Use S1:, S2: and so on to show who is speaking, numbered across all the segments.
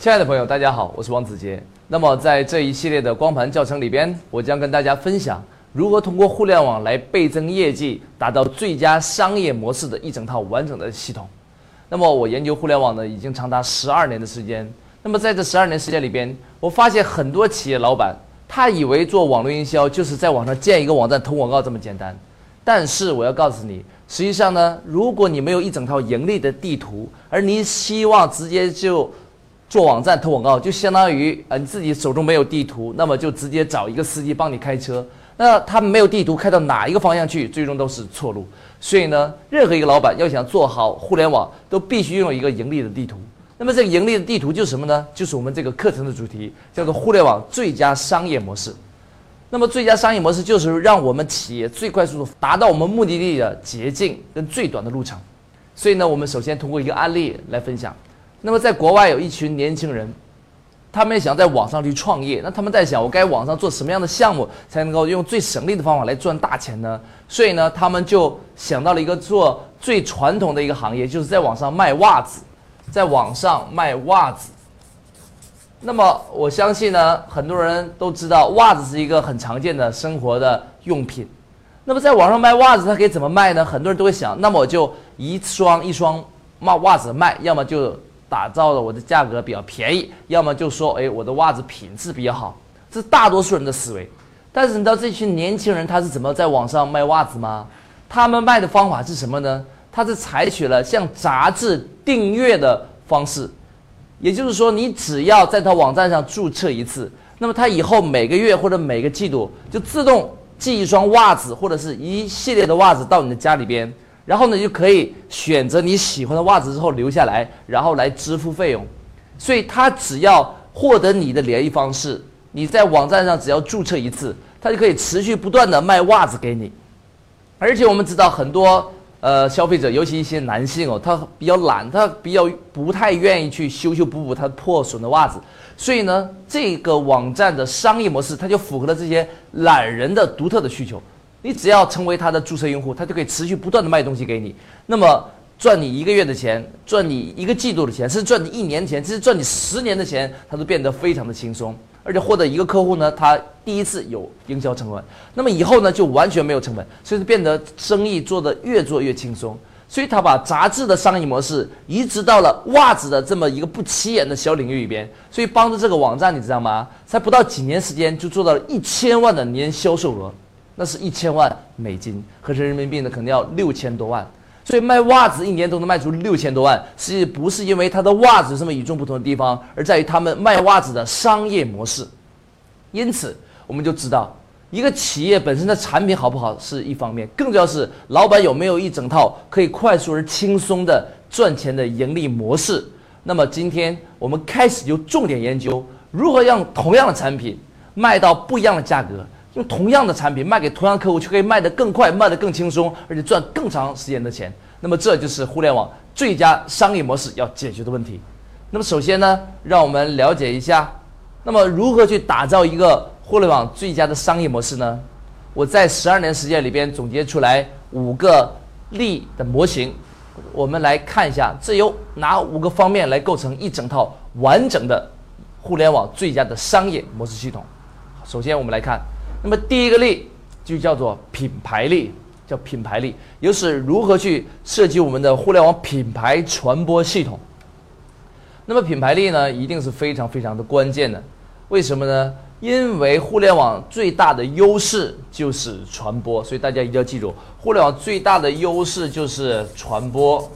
S1: 亲爱的朋友，大家好，我是王子杰。那么在这一系列的光盘教程里边，我将跟大家分享如何通过互联网来倍增业绩，达到最佳商业模式的一整套完整的系统。那么我研究互联网呢，已经长达十二年的时间。那么在这十二年时间里边，我发现很多企业老板，他以为做网络营销就是在网上建一个网站投广告这么简单。但是我要告诉你，实际上呢，如果你没有一整套盈利的地图，而你希望直接就做网站投广告，就相当于呃你自己手中没有地图，那么就直接找一个司机帮你开车。那他们没有地图，开到哪一个方向去，最终都是错路。所以呢，任何一个老板要想做好互联网，都必须拥有一个盈利的地图。那么这个盈利的地图就是什么呢？就是我们这个课程的主题，叫做互联网最佳商业模式。那么最佳商业模式就是让我们企业最快速度达到我们目的地的捷径跟最短的路程。所以呢，我们首先通过一个案例来分享。那么，在国外有一群年轻人，他们也想在网上去创业。那他们在想，我该网上做什么样的项目才能够用最省力的方法来赚大钱呢？所以呢，他们就想到了一个做最传统的一个行业，就是在网上卖袜子，在网上卖袜子。那么，我相信呢，很多人都知道，袜子是一个很常见的生活的用品。那么，在网上卖袜子，它可以怎么卖呢？很多人都会想，那么我就一双一双袜袜子卖，要么就。打造的我的价格比较便宜，要么就说哎我的袜子品质比较好，这是大多数人的思维。但是你知道这群年轻人他是怎么在网上卖袜子吗？他们卖的方法是什么呢？他是采取了像杂志订阅的方式，也就是说你只要在他网站上注册一次，那么他以后每个月或者每个季度就自动寄一双袜子或者是一系列的袜子到你的家里边。然后呢，就可以选择你喜欢的袜子之后留下来，然后来支付费用。所以他只要获得你的联系方式，你在网站上只要注册一次，他就可以持续不断的卖袜子给你。而且我们知道很多呃消费者，尤其一些男性哦，他比较懒，他比较不太愿意去修修补补他破损的袜子。所以呢，这个网站的商业模式，它就符合了这些懒人的独特的需求。你只要成为他的注册用户，他就可以持续不断的卖东西给你，那么赚你一个月的钱，赚你一个季度的钱，甚至赚你一年钱，甚至赚你十年的钱，他都变得非常的轻松。而且获得一个客户呢，他第一次有营销成本，那么以后呢就完全没有成本，所以变得生意做得越做越轻松。所以他把杂志的商业模式移植到了袜子的这么一个不起眼的小领域里边，所以帮助这个网站，你知道吗？才不到几年时间就做到了一千万的年销售额。那是一千万美金，合成人民币呢，可能要六千多万。所以卖袜子一年都能卖出六千多万，实际不是因为它的袜子有什么与众不同的地方，而在于他们卖袜子的商业模式。因此，我们就知道，一个企业本身的产品好不好是一方面，更重要是老板有没有一整套可以快速而轻松的赚钱的盈利模式。那么，今天我们开始就重点研究如何让同样的产品卖到不一样的价格。同样的产品卖给同样客户，却可以卖得更快、卖得更轻松，而且赚更长时间的钱。那么，这就是互联网最佳商业模式要解决的问题。那么，首先呢，让我们了解一下，那么如何去打造一个互联网最佳的商业模式呢？我在十二年时间里边总结出来五个力的模型，我们来看一下，这由哪五个方面来构成一整套完整的互联网最佳的商业模式系统？首先，我们来看。那么第一个力就叫做品牌力，叫品牌力，又是如何去设计我们的互联网品牌传播系统？那么品牌力呢，一定是非常非常的关键的。为什么呢？因为互联网最大的优势就是传播，所以大家一定要记住，互联网最大的优势就是传播。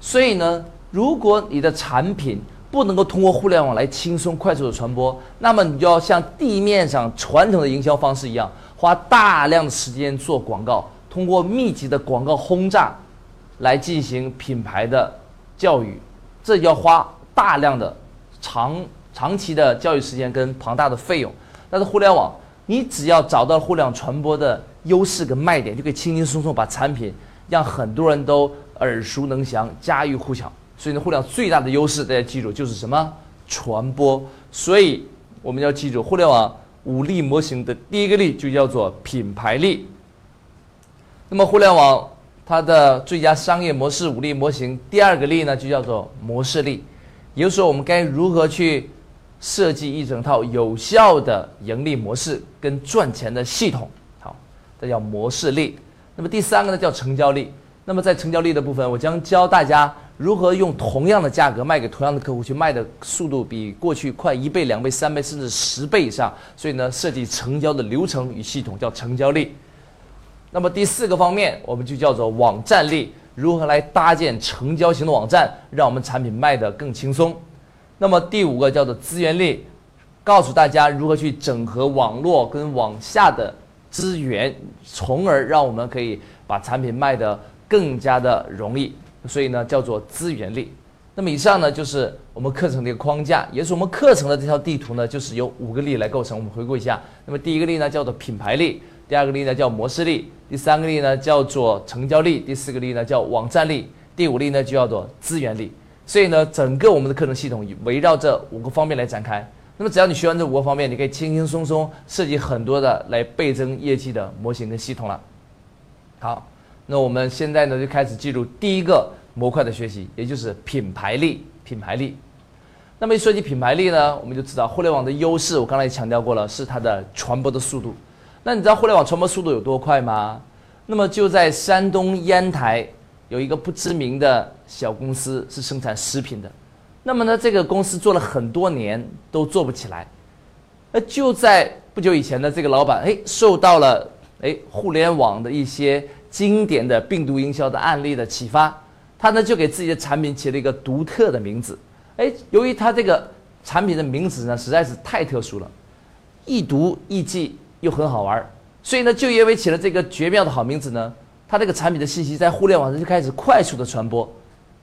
S1: 所以呢，如果你的产品，不能够通过互联网来轻松快速的传播，那么你就要像地面上传统的营销方式一样，花大量的时间做广告，通过密集的广告轰炸来进行品牌的教育，这要花大量的长长期的教育时间跟庞大的费用。但是互联网，你只要找到互联网传播的优势跟卖点，就可以轻轻松松把产品让很多人都耳熟能详、家喻户晓。所以呢，互联网最大的优势，大家记住就是什么？传播。所以我们要记住，互联网五力模型的第一个力就叫做品牌力。那么，互联网它的最佳商业模式五力模型第二个力呢，就叫做模式力。也就是说，我们该如何去设计一整套有效的盈利模式跟赚钱的系统？好，这叫模式力。那么第三个呢，叫成交力。那么在成交力的部分，我将教大家如何用同样的价格卖给同样的客户，去卖的速度比过去快一倍、两倍、三倍，甚至十倍以上。所以呢，设计成交的流程与系统叫成交力。那么第四个方面，我们就叫做网站力，如何来搭建成交型的网站，让我们产品卖得更轻松。那么第五个叫做资源力，告诉大家如何去整合网络跟网下的资源，从而让我们可以把产品卖得更加的容易。所以呢，叫做资源力。那么以上呢，就是我们课程的一个框架，也是我们课程的这条地图呢，就是由五个力来构成。我们回顾一下，那么第一个力呢，叫做品牌力。第二个力呢叫模式力，第三个力呢叫做成交力，第四个力呢叫网站力，第五力呢就叫做资源力。所以呢，整个我们的课程系统围绕这五个方面来展开。那么只要你学完这五个方面，你可以轻轻松松设计很多的来倍增业绩的模型跟系统了。好，那我们现在呢就开始进入第一个模块的学习，也就是品牌力。品牌力。那么一说起品牌力呢，我们就知道互联网的优势，我刚才也强调过了，是它的传播的速度。那你知道互联网传播速度有多快吗？那么就在山东烟台有一个不知名的小公司是生产食品的，那么呢这个公司做了很多年都做不起来，那就在不久以前呢这个老板哎受到了哎互联网的一些经典的病毒营销的案例的启发，他呢就给自己的产品起了一个独特的名字，哎由于他这个产品的名字呢实在是太特殊了，易读易记。又很好玩，所以呢，就因为起了这个绝妙的好名字呢，它这个产品的信息在互联网上就开始快速的传播。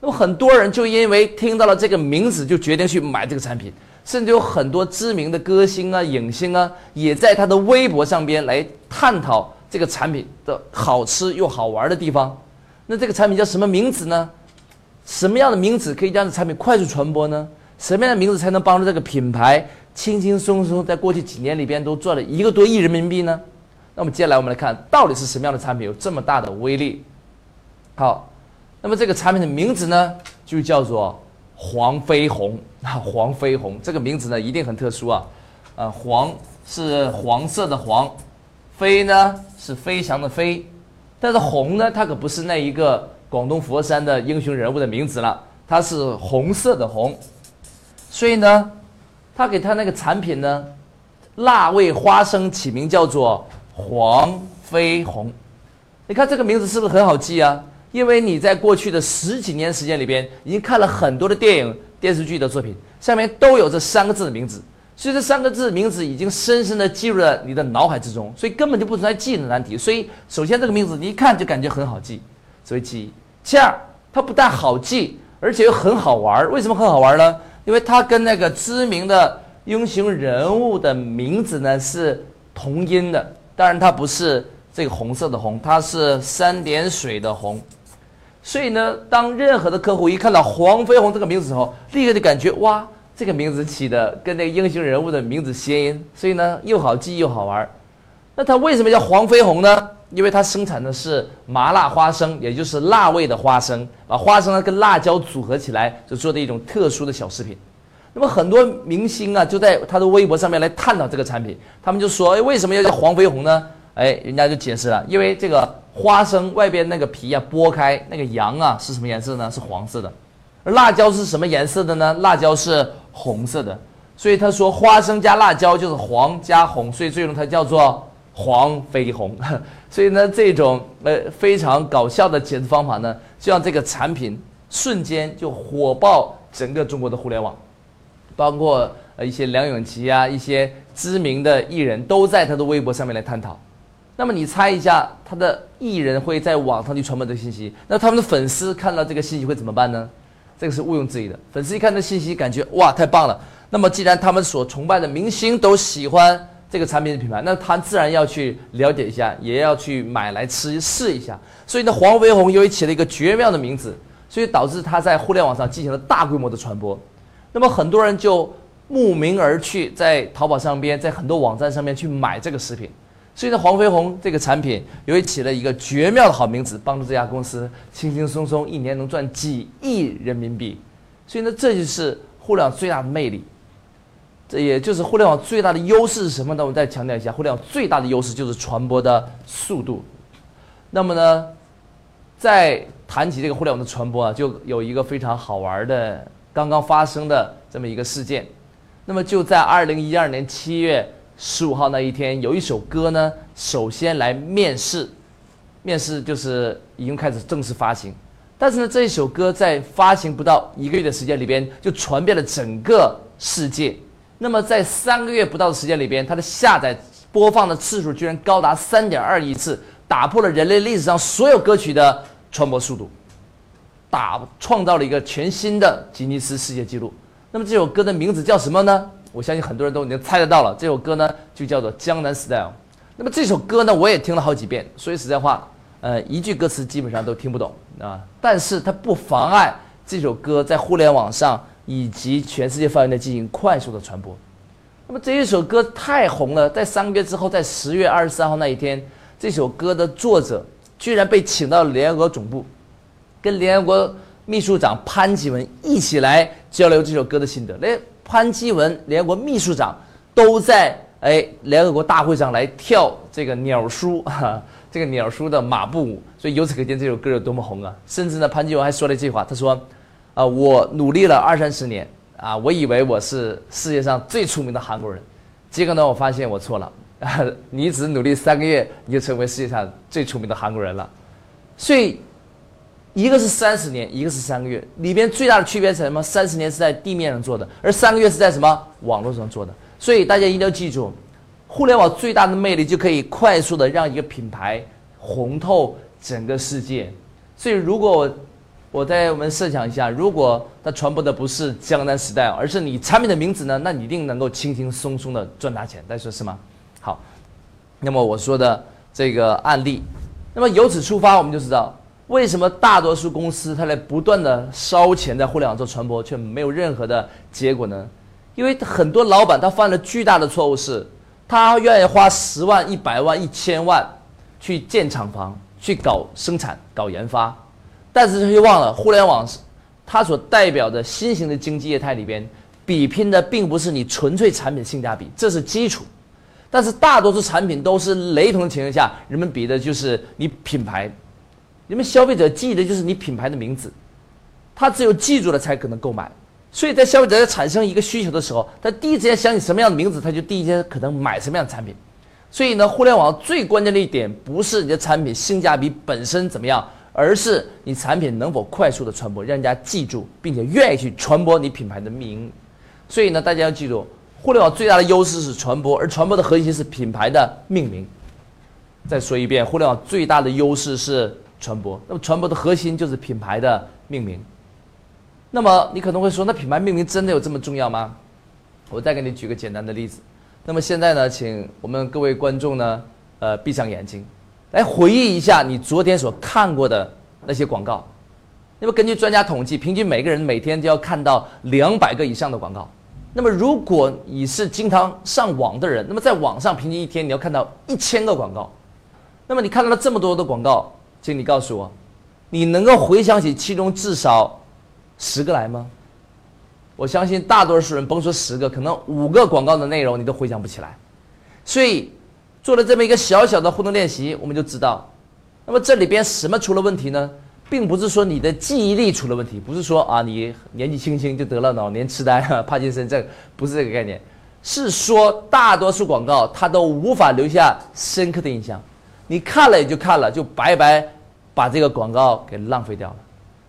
S1: 那么很多人就因为听到了这个名字，就决定去买这个产品，甚至有很多知名的歌星啊、影星啊，也在他的微博上边来探讨这个产品的好吃又好玩的地方。那这个产品叫什么名字呢？什么样的名字可以让这产品快速传播呢？什么样的名字才能帮助这个品牌？轻轻松松，在过去几年里边都赚了一个多亿人民币呢。那么接下来我们来看，到底是什么样的产品有这么大的威力？好，那么这个产品的名字呢，就叫做黄飞鸿。啊，黄飞鸿这个名字呢，一定很特殊啊。呃，黄是黄色的黄，飞呢是飞翔的飞，但是红呢，它可不是那一个广东佛山的英雄人物的名字了，它是红色的红，所以呢。他给他那个产品呢，辣味花生起名叫做黄飞鸿，你看这个名字是不是很好记啊？因为你在过去的十几年时间里边，已经看了很多的电影、电视剧的作品，上面都有这三个字的名字，所以这三个字名字已经深深的记入了你的脑海之中，所以根本就不存在记忆的难题。所以首先这个名字你一看就感觉很好记，所以记忆。其二，它不但好记，而且又很好玩。为什么很好玩呢？因为它跟那个知名的英雄人物的名字呢是同音的，当然它不是这个红色的红，它是三点水的红。所以呢，当任何的客户一看到黄飞鸿这个名字时候，立刻就感觉哇，这个名字起的跟那个英雄人物的名字谐音，所以呢又好记又好玩。那它为什么叫黄飞鸿呢？因为它生产的是麻辣花生，也就是辣味的花生，把花生呢跟辣椒组合起来，就做的一种特殊的小食品。那么很多明星啊，就在他的微博上面来探讨这个产品，他们就说：哎，为什么要叫黄飞鸿呢？哎，人家就解释了，因为这个花生外边那个皮啊剥开，那个瓤啊是什么颜色呢？是黄色的。而辣椒是什么颜色的呢？辣椒是红色的。所以他说花生加辣椒就是黄加红，所以最终它叫做黄飞鸿。所以呢，这种呃非常搞笑的解释方法呢，就让这个产品瞬间就火爆整个中国的互联网，包括呃一些梁咏琪啊，一些知名的艺人都在他的微博上面来探讨。那么你猜一下，他的艺人会在网上去传播这个信息，那他们的粉丝看到这个信息会怎么办呢？这个是毋庸置疑的。粉丝一看这信息，感觉哇太棒了。那么既然他们所崇拜的明星都喜欢。这个产品的品牌，那他自然要去了解一下，也要去买来吃试一下。所以呢，黄飞鸿由于起了一个绝妙的名字，所以导致他在互联网上进行了大规模的传播。那么很多人就慕名而去，在淘宝上边，在很多网站上面去买这个食品。所以呢，黄飞鸿这个产品由于起了一个绝妙的好名字，帮助这家公司轻轻松松一年能赚几亿人民币。所以呢，这就是互联网最大的魅力，这也就是互联网最大的优势是什么呢？我们再强调一下，互联网最大的优势就是传播的速度。那么呢，在谈起这个互联网的传播啊，就有一个非常好玩的刚刚发生的这么一个事件。那么就在二零一二年七月十五号那一天，有一首歌呢，首先来面试，面试就是已经开始正式发行。但是呢，这一首歌在发行不到一个月的时间里边，就传遍了整个世界。那么在三个月不到的时间里边，它的下载播放的次数居然高达三点二亿次，打破了人类历史上所有歌曲的传播速度，打创造了一个全新的吉尼斯世界纪录。那么这首歌的名字叫什么呢？我相信很多人都已经猜得到了。这首歌呢，就叫做《江南 Style》。那么这首歌呢，我也听了好几遍，说句实在话。呃，一句歌词基本上都听不懂啊，但是它不妨碍这首歌在互联网上以及全世界范围内进行快速的传播。那么这一首歌太红了，在三个月之后，在十月二十三号那一天，这首歌的作者居然被请到联合国总部，跟联合国秘书长潘基文一起来交流这首歌的心得。潘基文，联合国秘书长都在哎联合国大会上来跳这个鸟叔哈。这个鸟叔的马步舞，所以由此可见这首歌有多么红啊！甚至呢，潘基文还说了一句话，他说：“啊，我努力了二三十年啊，我以为我是世界上最出名的韩国人，结果呢，我发现我错了。你只努力三个月，你就成为世界上最出名的韩国人了。所以，一个是三十年，一个是三个月，里边最大的区别是什么？三十年是在地面上做的，而三个月是在什么网络上做的。所以大家一定要记住。”互联网最大的魅力就可以快速的让一个品牌红透整个世界。所以，如果我在我们设想一下，如果它传播的不是江南 style，而是你产品的名字呢，那你一定能够轻轻松松的赚大钱。大家说是吗？好，那么我说的这个案例，那么由此出发，我们就知道为什么大多数公司它在不断的烧钱在互联网做传播，却没有任何的结果呢？因为很多老板他犯了巨大的错误是。他愿意花十万、一百万、一千万去建厂房、去搞生产、搞研发，但是他却忘了互联网是，它所代表的新型的经济业态里边，比拼的并不是你纯粹产品性价比，这是基础，但是大多数产品都是雷同的情况下，人们比的就是你品牌，你们消费者记的就是你品牌的名字，他只有记住了才可能购买。所以在消费者在产生一个需求的时候，他第一时间想起什么样的名字，他就第一时间可能买什么样的产品。所以呢，互联网最关键的一点不是你的产品性价比本身怎么样，而是你产品能否快速的传播，让人家记住，并且愿意去传播你品牌的名。所以呢，大家要记住，互联网最大的优势是传播，而传播的核心是品牌的命名。再说一遍，互联网最大的优势是传播，那么传播的核心就是品牌的命名。那么你可能会说，那品牌命名真的有这么重要吗？我再给你举个简单的例子。那么现在呢，请我们各位观众呢，呃，闭上眼睛，来回忆一下你昨天所看过的那些广告。那么根据专家统计，平均每个人每天都要看到两百个以上的广告。那么如果你是经常上网的人，那么在网上平均一天你要看到一千个广告。那么你看到了这么多的广告，请你告诉我，你能够回想起其中至少？十个来吗？我相信大多数人甭说十个，可能五个广告的内容你都回想不起来。所以做了这么一个小小的互动练习，我们就知道，那么这里边什么出了问题呢？并不是说你的记忆力出了问题，不是说啊你年纪轻轻就得了老年痴呆、帕金森症，不是这个概念，是说大多数广告它都无法留下深刻的印象，你看了也就看了，就白白把这个广告给浪费掉了。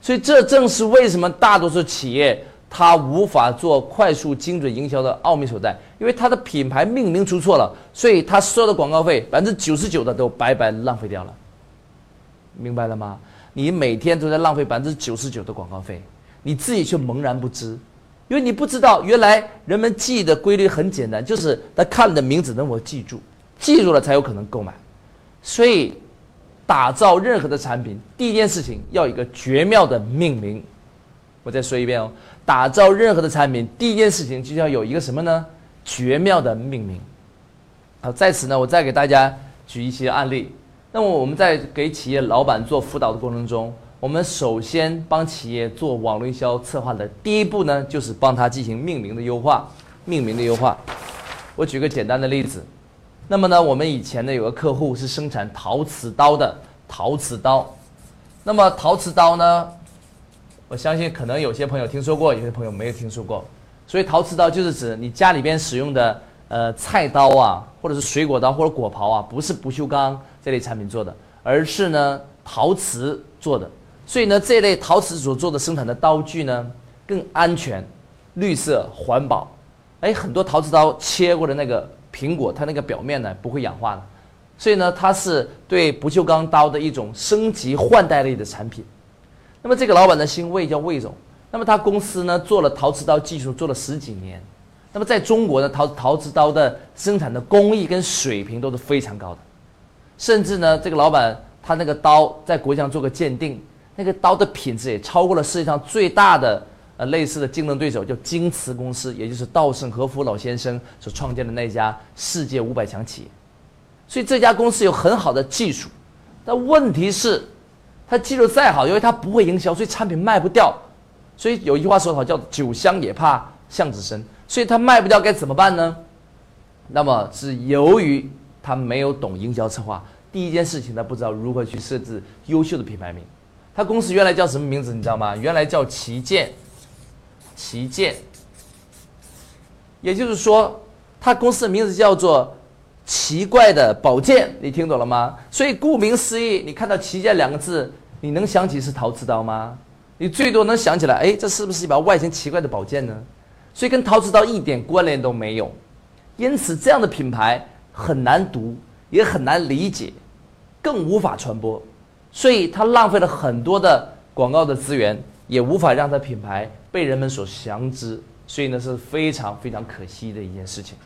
S1: 所以这正是为什么大多数企业它无法做快速精准营销的奥秘所在，因为它的品牌命名出错了，所以它收的广告费百分之九十九的都白白浪费掉了。明白了吗？你每天都在浪费百分之九十九的广告费，你自己却茫然不知，因为你不知道原来人们记忆的规律很简单，就是他看的名字能否记住，记住了才有可能购买，所以。打造任何的产品，第一件事情要一个绝妙的命名。我再说一遍哦，打造任何的产品，第一件事情就要有一个什么呢？绝妙的命名。好，在此呢，我再给大家举一些案例。那么我们在给企业老板做辅导的过程中，我们首先帮企业做网络营销策划的第一步呢，就是帮他进行命名的优化。命名的优化，我举个简单的例子。那么呢，我们以前呢有个客户是生产陶瓷刀的，陶瓷刀。那么陶瓷刀呢，我相信可能有些朋友听说过，有些朋友没有听说过。所以陶瓷刀就是指你家里边使用的呃菜刀啊，或者是水果刀或者果刨啊，不是不锈钢这类产品做的，而是呢陶瓷做的。所以呢，这类陶瓷所做的生产的刀具呢，更安全、绿色、环保。哎，很多陶瓷刀切过的那个苹果，它那个表面呢不会氧化的，所以呢，它是对不锈钢刀的一种升级换代类的产品。那么这个老板呢姓魏，叫魏总。那么他公司呢做了陶瓷刀技术做了十几年。那么在中国呢，陶陶瓷刀的生产的工艺跟水平都是非常高的，甚至呢，这个老板他那个刀在国际上做个鉴定。那个刀的品质也超过了世界上最大的呃类似的竞争对手，叫京瓷公司，也就是稻盛和夫老先生所创建的那家世界五百强企业。所以这家公司有很好的技术，但问题是，它技术再好，因为它不会营销，所以产品卖不掉。所以有一句话说得好，叫“酒香也怕巷子深”。所以它卖不掉该怎么办呢？那么是由于他没有懂营销策划，第一件事情他不知道如何去设置优秀的品牌名。他公司原来叫什么名字？你知道吗？原来叫旗舰，旗舰。也就是说，他公司的名字叫做“奇怪的宝剑”。你听懂了吗？所以顾名思义，你看到“旗舰”两个字，你能想起是陶瓷刀吗？你最多能想起来，哎，这是不是一把外形奇怪的宝剑呢？所以跟陶瓷刀一点关联都没有。因此，这样的品牌很难读，也很难理解，更无法传播。所以它浪费了很多的广告的资源，也无法让他品牌被人们所详知，所以呢是非常非常可惜的一件事情。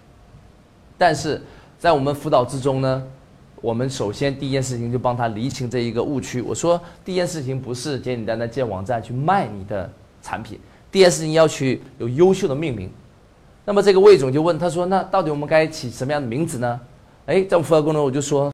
S1: 但是在我们辅导之中呢，我们首先第一件事情就帮他厘清这一个误区。我说第一件事情不是简简单单建网站去卖你的产品，第一件事情要去有优秀的命名。那么这个魏总就问他说：“那到底我们该起什么样的名字呢？”哎，在我辅导过程中我就说。